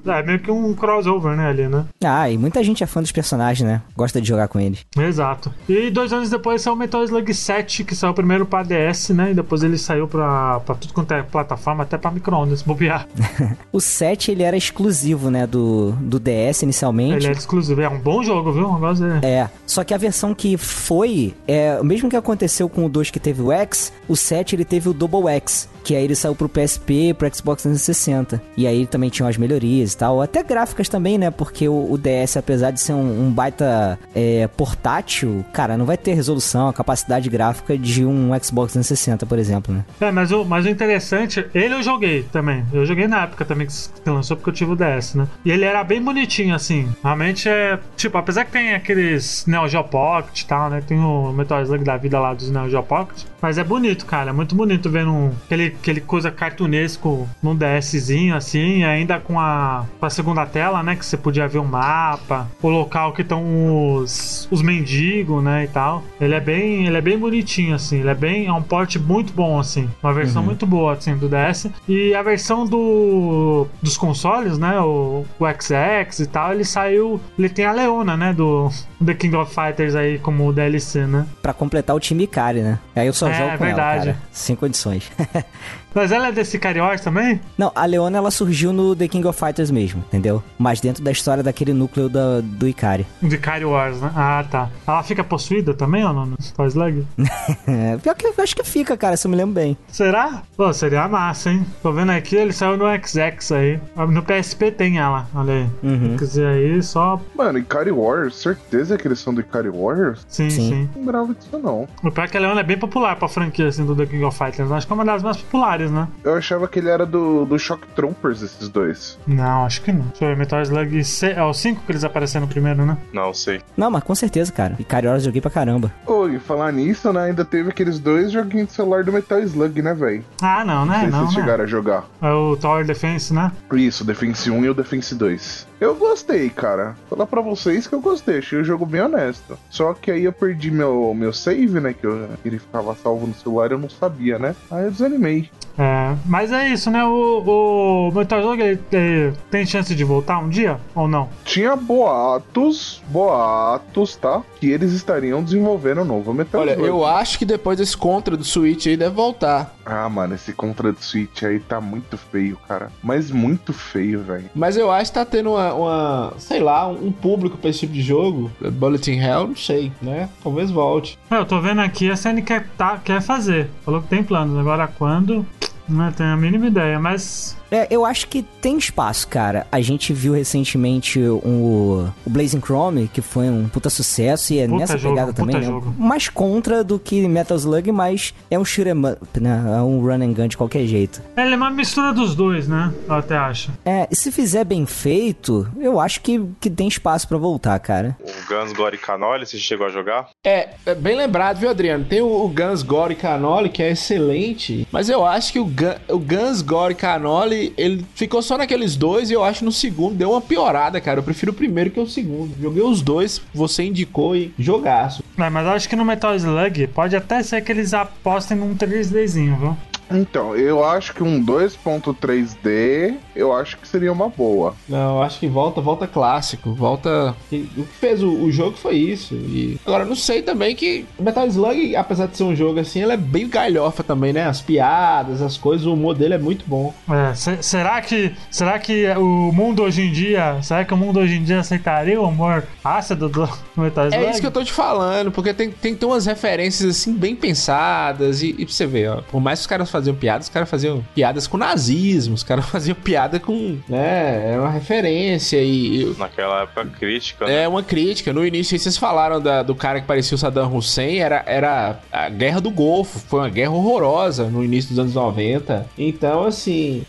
é meio que um crossover, né, ali, né? Ah, e muita gente é fã dos personagens, né? Gosta de jogar com eles. Exato. E dois anos depois saiu o Metal Slug 7, que saiu primeiro pra DS, né? E depois ele saiu pra, pra tudo quanto é plataforma, até pra micro-ondas, bobear. O 7, ele era exclusivo, né, do, do DS inicialmente. Ele era exclusivo. É um bom jogo, viu? Dele. É, só que a versão que foi, é, o mesmo que aconteceu com o 2 que teve o X, o 7 ele teve o Double X, que aí ele saiu pro PSP pro Xbox 360. E aí também tinham as melhorias e tal, até gráficas também, né? Porque o, o DS, apesar de ser um, um baita é, portátil, cara, não vai ter resolução, a capacidade gráfica de um Xbox 360, por exemplo, né? É, mas o, mas o interessante, ele eu joguei também. Eu joguei na época também que que lançou porque eu tive o DS, né? E ele era bem bonitinho, assim. Realmente é. Tipo, apesar que tem aqueles Neo Geo Pocket e tal, né? Tem o Metal Slug da vida lá dos Neo Geo Pocket. Mas é bonito, cara. É muito bonito vendo um, aquele, aquele coisa cartunesco num DSzinho, assim, e ainda com a, com a segunda tela, né? Que você podia ver o mapa, o local que estão os, os mendigos, né? E tal. Ele é bem, ele é bem bonitinho, assim. Ele é bem. É um porte muito bom, assim. Uma versão muito boa, assim, do DS. E a versão do, dos consoles, né? O, o XX e tal, ele saiu. Ele tem a Leona, né? Do The King of Fighters aí como DLC, né? Pra completar o time Ikari, né? Aí eu só É, jogo com verdade. ela, cara. Sem condições. Mas ela é desse Cari Wars também? Não, a Leona ela surgiu no The King of Fighters mesmo, entendeu? Mas dentro da história daquele núcleo da, do Ikari. De Cari Wars, né? Ah, tá. Ela fica possuída também ou não? No Toy Slug? É, pior que eu acho que fica, cara, se eu me lembro bem. Será? Pô, seria massa, hein? Tô vendo aqui, ele saiu no XX aí. No PSP tem ela, olha aí. Uhum. Quer dizer, aí só. Mano, Ikari Wars, certeza que eles são do Ikari Wars? Sim, Sim. sim. Não lembrava disso, não. O pior é que a Leona é bem popular pra franquia assim, do The King of Fighters. Acho que é uma das mais populares, né? Eu achava que ele era do, do Shock Troopers, esses dois. Não, acho que não. Deixa eu ver, Metal Slug C... é o 5 que eles apareceram primeiro, né? Não sei. Não, mas com certeza, cara. Wars eu joguei pra caramba. Ô, e falar nisso, né? Ainda teve aqueles dois joguinhos de celular do Metal Slug, né, velho? Ah, não, Não né? sei se Não, vocês né? chegaram a jogar. É o Tower Defense, né? Isso, o Defense 1 e o Defense 2. Eu gostei, cara. Vou falar pra vocês que eu gostei. Achei o jogo bem honesto. Só que aí eu perdi meu, meu save, né? Que eu, ele ficava salvo no celular e eu não sabia, né? Aí eu desanimei. É, mas é isso, né? O, o Metal Slug ele, ele tem chance de voltar um dia ou não? Tinha boatos, boatos, tá? Que eles estariam desenvolvendo um novo Metal Olha, Slug. eu acho que depois desse contra do Switch aí deve voltar. Ah, mano, esse Contra do Switch aí tá muito feio, cara. Mas muito feio, velho. Mas eu acho que tá tendo uma, uma, sei lá, um público pra esse tipo de jogo. Bulletin Hell, não sei, né? Talvez volte. É, Eu tô vendo aqui, a SN quer, tá, quer fazer. Falou que tem planos. Agora quando? Não tenho a mínima ideia, mas. É, eu acho que tem espaço, cara. A gente viu recentemente um, o Blazing Chrome, que foi um puta sucesso, e é Puta nessa jogo, pegada também, né? jogo. Mais contra do que Metal Slug, mas é um shoot 'em up, né? É um run and gun de qualquer jeito. Ele é uma mistura dos dois, né? Eu até acho. É, e se fizer bem feito, eu acho que, que tem espaço pra voltar, cara. O Guns, Gore e Canoli, você chegou a jogar? É, é bem lembrado, viu, Adriano? Tem o, o Guns, Gore e Canoli, que é excelente. Mas eu acho que o, Gun, o Guns, Gore e Canoli, ele ficou só naqueles dois e eu acho no segundo deu uma piorada, cara. Eu prefiro o primeiro que o segundo. Joguei os dois, você indicou e jogaço. É, mas eu acho que no Metal Slug pode até ser que eles apostem num 3Dzinho, viu? Então, eu acho que um 2.3D, eu acho que seria uma boa. Não, eu acho que volta, volta clássico, volta. O que fez o, o jogo foi isso. E agora não sei também que Metal Slug, apesar de ser um jogo assim, ele é bem galhofa também, né? As piadas, as coisas, o modelo é muito bom. É, se- será que será que o mundo hoje em dia, será que o mundo hoje em dia aceitaria o humor ácido do Metal Slug? É isso que eu tô te falando, porque tem, tem que ter umas referências assim bem pensadas. E, e pra você ver, ó, por mais que os caras faziam piadas, os caras faziam piadas com nazismo, os caras faziam piada com. né? É uma referência e. e- Naquela época crítica, né? É uma crítica. No início, aí vocês falaram da- do cara que parecia o Saddam Hussein, era, era a Guerra do Golfo. Foi uma guerra horrorosa no início dos anos 90. Então, assim,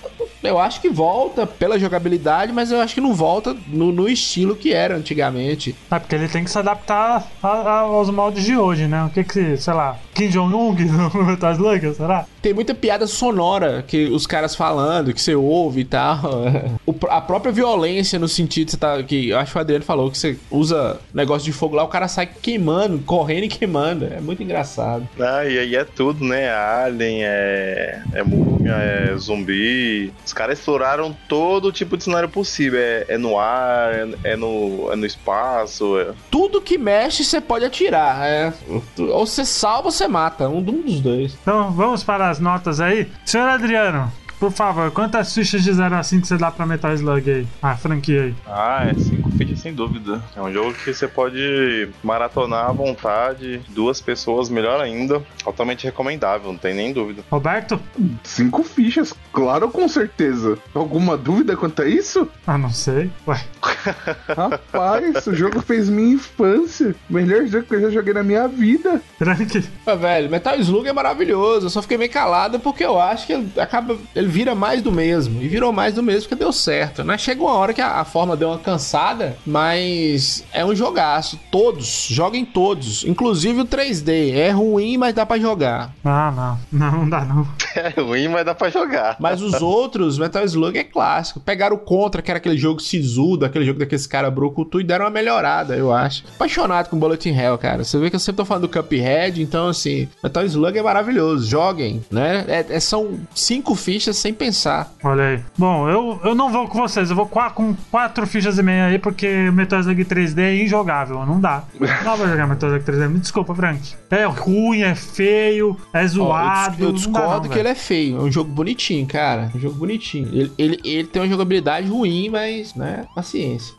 eu acho que volta pela jogabilidade, mas eu acho que não volta no, no estilo que era antigamente. É porque ele tem que se adaptar a- a- aos moldes de hoje, né? O que que, sei lá, Kim Jong-un no Metal Slug, será? Tem muita piada sonora que os caras falando, que você ouve e tal. O a própria violência no sentido que você tá. Que eu acho que o Adriano falou que você usa negócio de fogo lá, o cara sai queimando, correndo e queimando. É muito engraçado. Ah, e aí é tudo, né? Alien, é, é múmia, é zumbi. Os caras exploraram todo tipo de cenário possível. É, é no ar, é, é no, é no espaço. é- Tudo que mexe você pode atirar. É. Ou você salva ou você mata. Um, um dos dois. Então vamos para as notas aí. Senhor Adriano, por favor, quantas fichas de 0 a 5 você dá pra Metal Slug aí? A franquia aí. Ah, é cinco fichas sem dúvida. É um jogo que você pode maratonar à vontade, duas pessoas, melhor ainda. Altamente recomendável, não tem nem dúvida. Roberto? Cinco fichas, claro, com certeza. Alguma dúvida quanto a isso? Ah, não sei. Ué. Rapaz, o jogo fez minha infância. Melhor jogo que eu já joguei na minha vida. Tranque. Ah, velho, Metal Slug é maravilhoso. Eu só fiquei meio calado porque eu acho que ele acaba. Ele vira mais do mesmo. E virou mais do mesmo porque deu certo, né? Chega uma hora que a, a forma deu uma cansada, mas é um jogaço. Todos, joguem todos. Inclusive o 3D. É ruim, mas dá pra jogar. Ah, não. Não, não dá não. É ruim, mas dá pra jogar. Mas os outros, Metal Slug é clássico. Pegaram o Contra, que era aquele jogo sisudo, aquele jogo daqueles cara brucutu, e deram uma melhorada, eu acho. Apaixonado com Bullet in Hell, cara. Você vê que eu sempre tô falando do Cuphead, então, assim, Metal Slug é maravilhoso. Joguem, né? É, é- são cinco fichas sem pensar. Olha aí. Bom, eu, eu não vou com vocês. Eu vou com quatro fichas e meia aí, porque Metal Slug 3D é injogável. Não dá. Não pra jogar Metal Slug 3D. Me desculpa, Frank. É ruim, é feio, é Ó, zoado. eu, não dis- eu dá discordo não, que velho. ele é feio. É um jogo bonitinho, cara. Um jogo bonitinho. Ele, ele, ele tem uma jogabilidade ruim, mas, né? Paciência.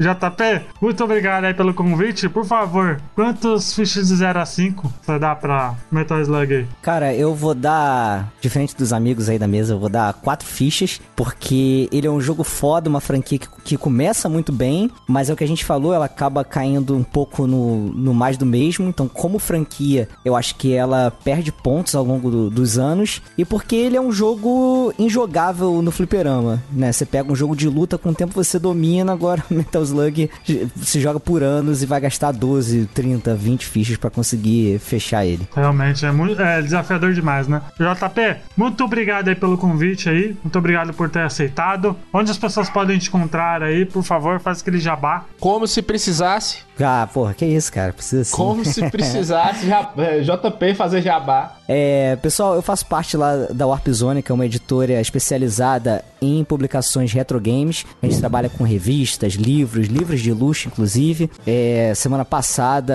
JP, muito obrigado aí pelo convite. Por favor, quantos fichas de 0 a 5 você dá pra Metal Slug aí? Cara, eu vou dar, diferente dos amigos aí da mesa, eu vou dar quatro fichas, porque ele é um jogo foda, uma franquia que, que começa muito bem, mas é o que a gente falou, ela acaba caindo um pouco no, no mais do mesmo. Então, como franquia, eu acho que ela perde pontos ao longo do- dos anos, e porque ele é um jogo injogável no fliperama, né? Você pega um jogo de luta, com o tempo você domina, agora Metal Slug se joga por anos e vai gastar 12, 30, 20 fichas pra conseguir fechar ele. Realmente, é, muito, é desafiador demais, né? JP, muito obrigado aí pelo convite aí. Muito obrigado por ter aceitado. Onde as pessoas podem te encontrar aí, por favor, faz aquele jabá. Como se precisasse. Ah, porra, que isso, cara? Precisa sim. Como se precisasse JP fazer jabá. É, pessoal, eu faço parte lá da Warp Zone, que é uma editora especializada em publicações retro games. A gente trabalha com revistas, livros, livros de luxo, inclusive. É, semana passada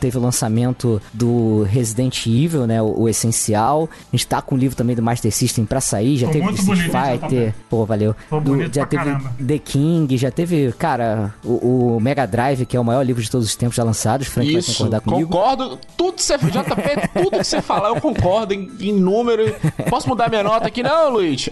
teve o lançamento do Resident Evil, né? O, o Essencial. A gente tá com o livro também do Master System pra sair. Já Ficou teve muito Street bonito, Fighter. Pô, valeu. Do- já pra teve caramba. The King, já teve, cara, o, o Mega Drive, que é o maior livro de todos os tempos já lançados. Frank vai Isso, concordar comigo. concordo. Tudo que você JP, tudo que você falar, eu concordo em, em número. Posso mudar minha nota aqui, não, Luiz?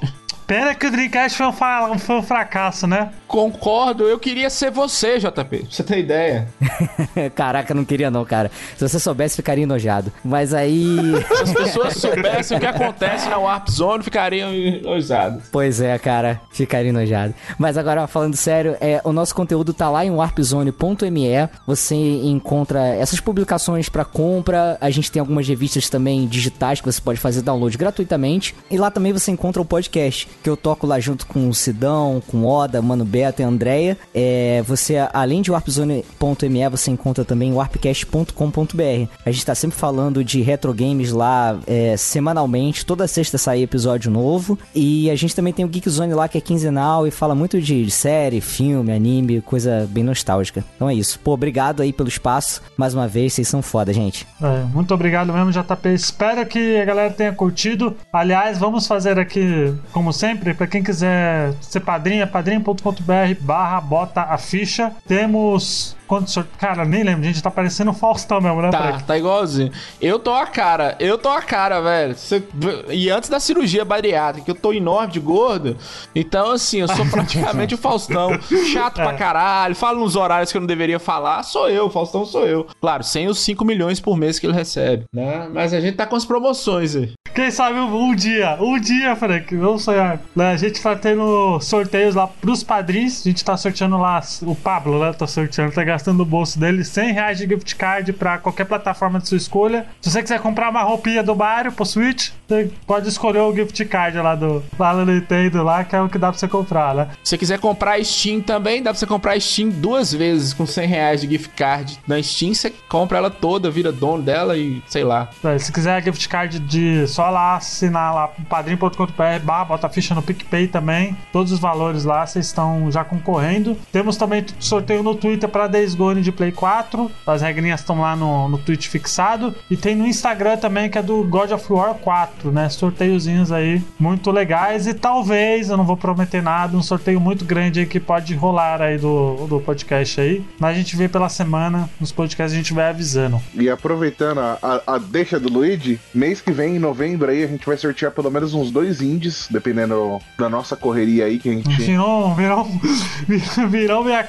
Pena que o Dreamcast foi um, fa- foi um fracasso, né? Concordo, eu queria ser você, JP. Pra você ter ideia. Caraca, não queria não, cara. Se você soubesse, ficaria enojado. Mas aí. Se as pessoas soubessem o que acontece na Warp Zone, ficariam enojadas. pois é, cara, ficaria enojado. Mas agora, falando sério, é, o nosso conteúdo tá lá em warpzone.me. Você encontra essas publicações pra compra. A gente tem algumas revistas também digitais que você pode fazer download gratuitamente. E lá também você encontra o podcast, que eu toco lá junto com o Sidão, com Oda, Mano Beto e a Andrea. É, você, além de warpzone.me, você encontra também warpcast.com.br. A gente tá sempre falando de retro games lá é, semanalmente. Toda sexta sai episódio novo. E a gente também tem o Geek Zone lá, que é quinzenal e fala muito de série, filme, anime, coisa bem nostálgica. Então é isso. Pô, obrigado aí pelo espaço. Mais uma vez, vocês são foda, gente. É, muito obrigado mesmo, JP. Espero que a galera tenha curtido. Aliás, vamos fazer aqui, como sempre, pra quem quiser ser padrinho, é padrinho.com.br barra bota a ficha. Temos. Quantos. Cara, nem lembro, gente. Tá parecendo um Faustão mesmo, né, Tá, tá igualzinho. Eu tô a cara, eu tô a cara, velho. Cê- E antes da cirurgia bariátrica, que eu tô enorme de gordo. Então, assim, eu sou praticamente o Faustão. Chato pra caralho, falo nos horários que eu não deveria falar. Sou eu, Faustão sou eu. Claro, sem os 5 milhões por mês que ele recebe, né? Mas a gente tá com as promoções aí. Quem sabe um dia, um dia, Frank, vamos sonhar. Né, A gente tá tendo sorteios lá pros padrinhos. A gente tá sorteando lá, o Pablo, né? Tá sorteando, tá gastando no bolso dele 100 reais de gift card pra qualquer plataforma de sua escolha. Se você quiser comprar uma roupinha do Mario pro Switch, você pode escolher o gift card lá do lá no Nintendo, lá, que é o que dá pra você comprar, né? Se você quiser comprar Steam também, dá pra você comprar Steam duas vezes com 100 reais de gift card. Na Steam você compra ela toda, vira dono dela e sei lá. É, Se quiser gift card de só só lá assinar lá padrim.com.br, bota ficha no PicPay também. Todos os valores lá vocês estão já concorrendo. Temos também sorteio no Twitter para Days Gone de Play 4. As regrinhas estão lá no, no tweet fixado. E tem no Instagram também, que é do God of War 4, né? Sorteiozinhos aí muito legais. E talvez, eu não vou prometer nada, um sorteio muito grande aí que pode rolar aí do, do podcast aí. Mas a gente vê pela semana, nos podcasts a gente vai avisando. E aproveitando a, a, a deixa do Luigi, mês que vem, em novembro aí, a gente vai sortear pelo menos uns dois indies, dependendo da nossa correria aí que a gente. Virou, virou, virou, minha,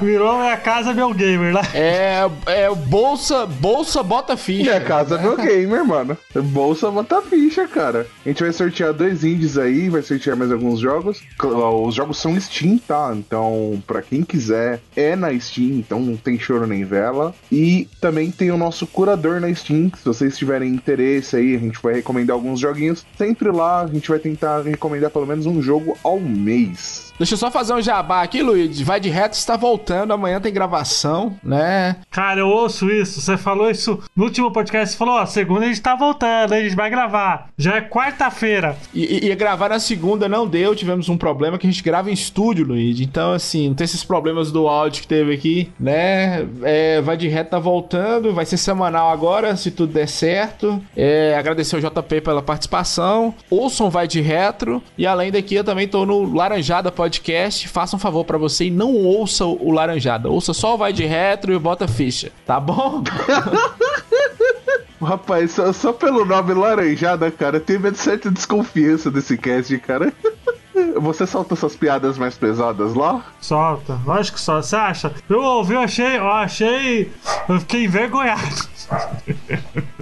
virou minha casa, meu gamer, né? É, é bolsa, bolsa bota ficha. Minha casa, meu gamer, mano. Bolsa bota ficha, cara. A gente vai sortear dois indies aí, vai sortear mais alguns jogos. Os jogos são Steam, tá? Então, pra quem quiser, é na Steam, então não tem choro nem vela. E também tem o nosso curador na Steam. Se vocês tiverem interesse aí, a gente vai recomendar alguns joguinhos. Sempre lá, a gente vai tentar recomendar pelo menos um jogo ao mês. Deixa eu só fazer um jabá aqui, Luiz. Vai de reto, está voltando. Amanhã tem gravação, né? Cara, eu ouço isso. Você falou isso no último podcast. Você falou, ó, segunda a gente tá voltando, a gente vai gravar. Já é quarta-feira. E, ia gravar na segunda, não deu. Tivemos um problema que a gente grava em estúdio, Luiz. Então, assim, não tem esses problemas do áudio que teve aqui, né? É, vai de reto, tá voltando. Vai ser semanal agora, se tudo der certo. É, agradecer ao JP pela participação. Ouçam Vai de Retro. E além daqui, eu também tô no Laranjada Podcast podcast, faça um favor para você e não ouça o Laranjada. Ouça só o Vai de Retro e bota ficha, tá bom? Rapaz, só, só, pelo nome Laranjada, cara, eu tenho medo de certa desconfiança desse cast, cara. Você solta suas piadas mais pesadas lá? Solta, lógico que só. Você acha? Eu ouvi, eu achei, eu achei. Eu fiquei envergonhado.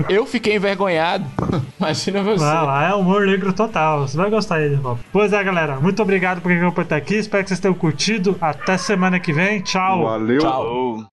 Eu fiquei envergonhado. Imagina você. Vai lá, é humor negro total. Você vai gostar aí, Rob. Pois é, galera. Muito obrigado por quem estar aqui. Espero que vocês tenham curtido. Até semana que vem. Tchau. Valeu. Tchau.